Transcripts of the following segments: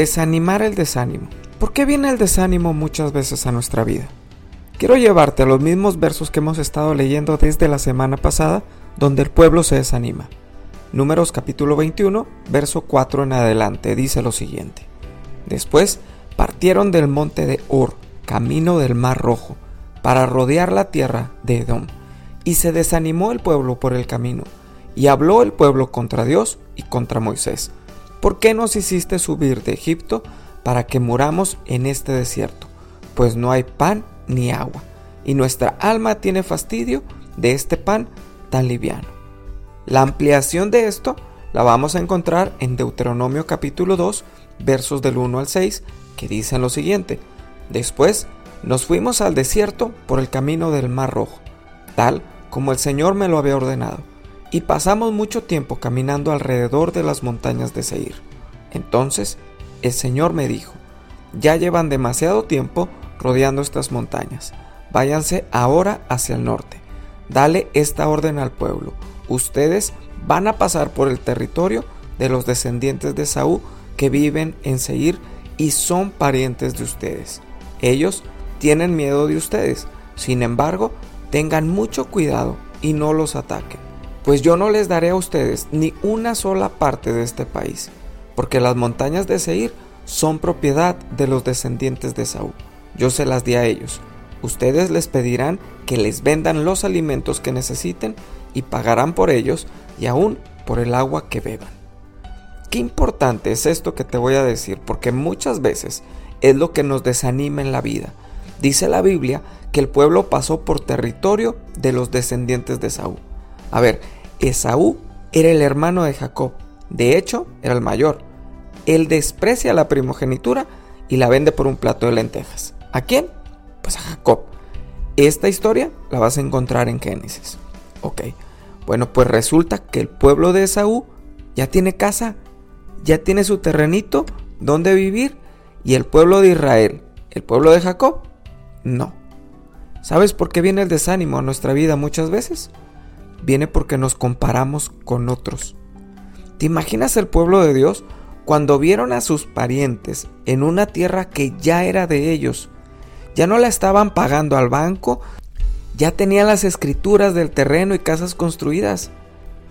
desanimar el desánimo. ¿Por qué viene el desánimo muchas veces a nuestra vida? Quiero llevarte a los mismos versos que hemos estado leyendo desde la semana pasada, donde el pueblo se desanima. Números capítulo 21, verso 4 en adelante, dice lo siguiente. Después partieron del monte de Ur, camino del mar rojo, para rodear la tierra de Edom. Y se desanimó el pueblo por el camino, y habló el pueblo contra Dios y contra Moisés. ¿Por qué nos hiciste subir de Egipto para que muramos en este desierto? Pues no hay pan ni agua, y nuestra alma tiene fastidio de este pan tan liviano. La ampliación de esto la vamos a encontrar en Deuteronomio capítulo 2, versos del 1 al 6, que dicen lo siguiente. Después nos fuimos al desierto por el camino del Mar Rojo, tal como el Señor me lo había ordenado, y pasamos mucho tiempo caminando alrededor de las montañas de Seir. Entonces el Señor me dijo, ya llevan demasiado tiempo rodeando estas montañas. Váyanse ahora hacia el norte. Dale esta orden al pueblo. Ustedes van a pasar por el territorio de los descendientes de Saúl que viven en Seir y son parientes de ustedes. Ellos tienen miedo de ustedes. Sin embargo, tengan mucho cuidado y no los ataquen. Pues yo no les daré a ustedes ni una sola parte de este país, porque las montañas de Seir son propiedad de los descendientes de Saúl yo se las di a ellos. Ustedes les pedirán que les vendan los alimentos que necesiten y pagarán por ellos y aún por el agua que beban. Qué importante es esto que te voy a decir, porque muchas veces es lo que nos desanima en la vida. Dice la Biblia que el pueblo pasó por territorio de los descendientes de Saúl. A ver, Esaú era el hermano de Jacob, de hecho era el mayor. Él desprecia la primogenitura y la vende por un plato de lentejas. ¿A quién? Pues a Jacob. Esta historia la vas a encontrar en Génesis. Ok. Bueno, pues resulta que el pueblo de Esaú ya tiene casa, ya tiene su terrenito donde vivir y el pueblo de Israel, el pueblo de Jacob, no. ¿Sabes por qué viene el desánimo a nuestra vida muchas veces? Viene porque nos comparamos con otros. ¿Te imaginas el pueblo de Dios cuando vieron a sus parientes en una tierra que ya era de ellos ya no la estaban pagando al banco, ya tenían las escrituras del terreno y casas construidas.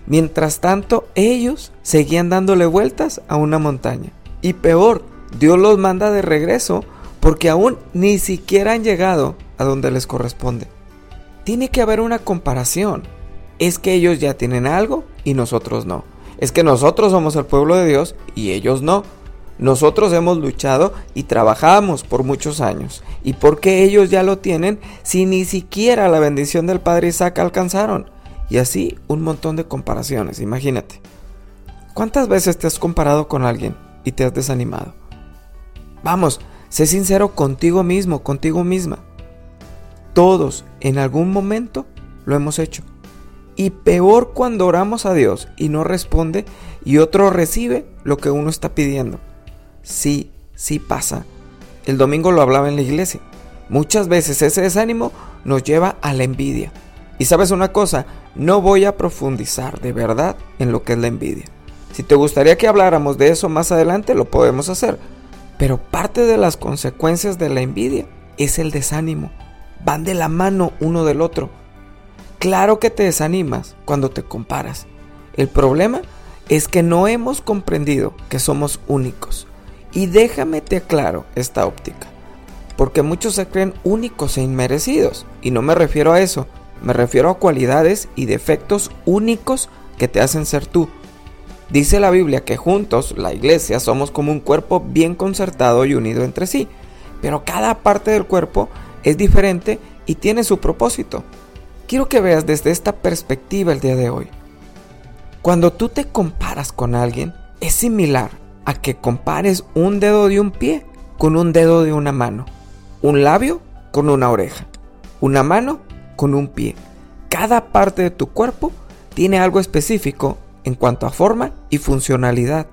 Mientras tanto, ellos seguían dándole vueltas a una montaña. Y peor, Dios los manda de regreso porque aún ni siquiera han llegado a donde les corresponde. Tiene que haber una comparación. Es que ellos ya tienen algo y nosotros no. Es que nosotros somos el pueblo de Dios y ellos no. Nosotros hemos luchado y trabajamos por muchos años. ¿Y por qué ellos ya lo tienen si ni siquiera la bendición del Padre Isaac alcanzaron? Y así un montón de comparaciones, imagínate. ¿Cuántas veces te has comparado con alguien y te has desanimado? Vamos, sé sincero contigo mismo, contigo misma. Todos en algún momento lo hemos hecho. Y peor cuando oramos a Dios y no responde y otro recibe lo que uno está pidiendo sí, sí pasa. El domingo lo hablaba en la iglesia. Muchas veces ese desánimo nos lleva a la envidia. Y sabes una cosa, no voy a profundizar de verdad en lo que es la envidia. Si te gustaría que habláramos de eso más adelante, lo podemos hacer. Pero parte de las consecuencias de la envidia es el desánimo. Van de la mano uno del otro. Claro que te desanimas cuando te comparas. El problema es que no hemos comprendido que somos únicos. Y déjame te aclaro esta óptica, porque muchos se creen únicos e inmerecidos, y no me refiero a eso, me refiero a cualidades y defectos únicos que te hacen ser tú. Dice la Biblia que juntos, la iglesia, somos como un cuerpo bien concertado y unido entre sí, pero cada parte del cuerpo es diferente y tiene su propósito. Quiero que veas desde esta perspectiva el día de hoy. Cuando tú te comparas con alguien, es similar a que compares un dedo de un pie con un dedo de una mano, un labio con una oreja, una mano con un pie. Cada parte de tu cuerpo tiene algo específico en cuanto a forma y funcionalidad.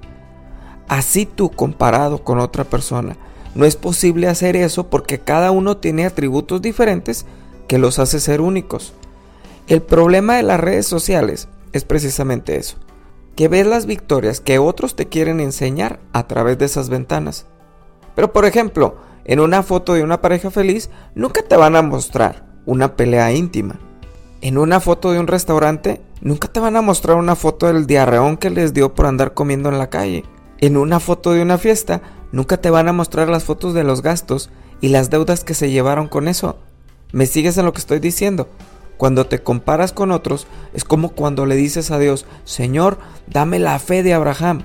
Así tú comparado con otra persona, no es posible hacer eso porque cada uno tiene atributos diferentes que los hace ser únicos. El problema de las redes sociales es precisamente eso que ves las victorias que otros te quieren enseñar a través de esas ventanas. Pero por ejemplo, en una foto de una pareja feliz nunca te van a mostrar una pelea íntima. En una foto de un restaurante nunca te van a mostrar una foto del diarreón que les dio por andar comiendo en la calle. En una foto de una fiesta nunca te van a mostrar las fotos de los gastos y las deudas que se llevaron con eso. ¿Me sigues en lo que estoy diciendo? Cuando te comparas con otros, es como cuando le dices a Dios, Señor, dame la fe de Abraham,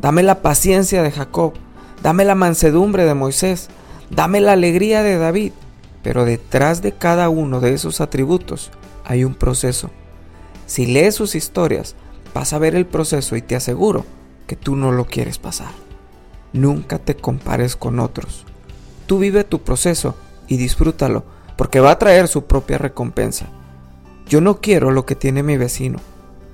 dame la paciencia de Jacob, dame la mansedumbre de Moisés, dame la alegría de David. Pero detrás de cada uno de esos atributos hay un proceso. Si lees sus historias, vas a ver el proceso y te aseguro que tú no lo quieres pasar. Nunca te compares con otros. Tú vive tu proceso y disfrútalo, porque va a traer su propia recompensa. Yo no quiero lo que tiene mi vecino.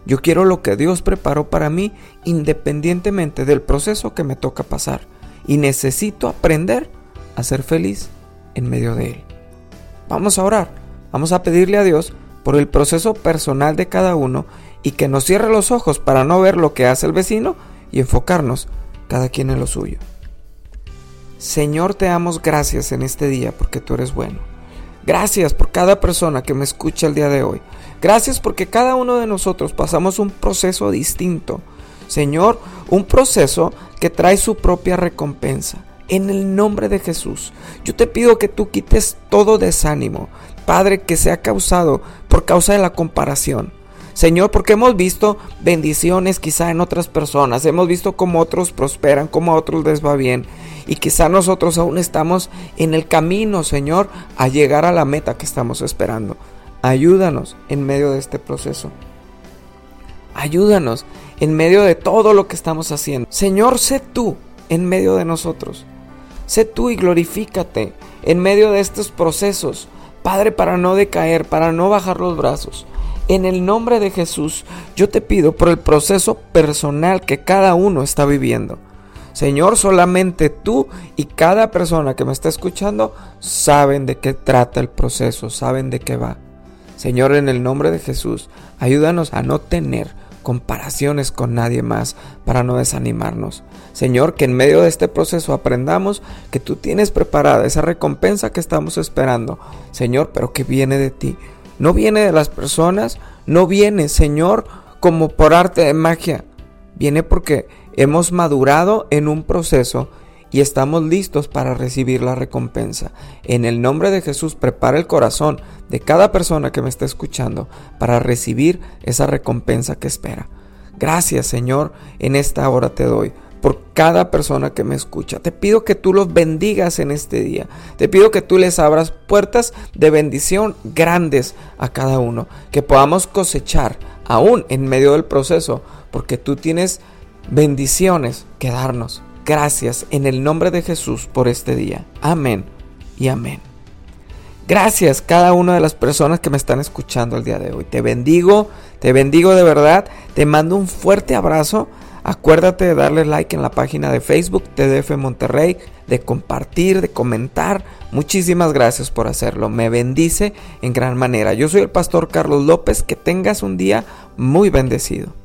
Yo quiero lo que Dios preparó para mí independientemente del proceso que me toca pasar. Y necesito aprender a ser feliz en medio de él. Vamos a orar. Vamos a pedirle a Dios por el proceso personal de cada uno y que nos cierre los ojos para no ver lo que hace el vecino y enfocarnos cada quien en lo suyo. Señor, te damos gracias en este día porque tú eres bueno. Gracias por cada persona que me escucha el día de hoy. Gracias porque cada uno de nosotros pasamos un proceso distinto. Señor, un proceso que trae su propia recompensa. En el nombre de Jesús, yo te pido que tú quites todo desánimo, Padre, que se ha causado por causa de la comparación. Señor, porque hemos visto bendiciones quizá en otras personas, hemos visto cómo otros prosperan, cómo a otros les va bien. Y quizá nosotros aún estamos en el camino, Señor, a llegar a la meta que estamos esperando. Ayúdanos en medio de este proceso. Ayúdanos en medio de todo lo que estamos haciendo. Señor, sé tú en medio de nosotros. Sé tú y glorifícate en medio de estos procesos. Padre, para no decaer, para no bajar los brazos. En el nombre de Jesús, yo te pido por el proceso personal que cada uno está viviendo. Señor, solamente tú y cada persona que me está escuchando saben de qué trata el proceso, saben de qué va. Señor, en el nombre de Jesús, ayúdanos a no tener comparaciones con nadie más para no desanimarnos. Señor, que en medio de este proceso aprendamos que tú tienes preparada esa recompensa que estamos esperando. Señor, pero que viene de ti. No viene de las personas, no viene, Señor, como por arte de magia. Viene porque hemos madurado en un proceso y estamos listos para recibir la recompensa. En el nombre de Jesús, prepara el corazón de cada persona que me está escuchando para recibir esa recompensa que espera. Gracias, Señor, en esta hora te doy por cada persona que me escucha. Te pido que tú los bendigas en este día. Te pido que tú les abras puertas de bendición grandes a cada uno. Que podamos cosechar aún en medio del proceso. Porque tú tienes bendiciones que darnos. Gracias en el nombre de Jesús por este día. Amén y amén. Gracias cada una de las personas que me están escuchando el día de hoy. Te bendigo, te bendigo de verdad. Te mando un fuerte abrazo. Acuérdate de darle like en la página de Facebook TDF Monterrey, de compartir, de comentar. Muchísimas gracias por hacerlo. Me bendice en gran manera. Yo soy el pastor Carlos López. Que tengas un día muy bendecido.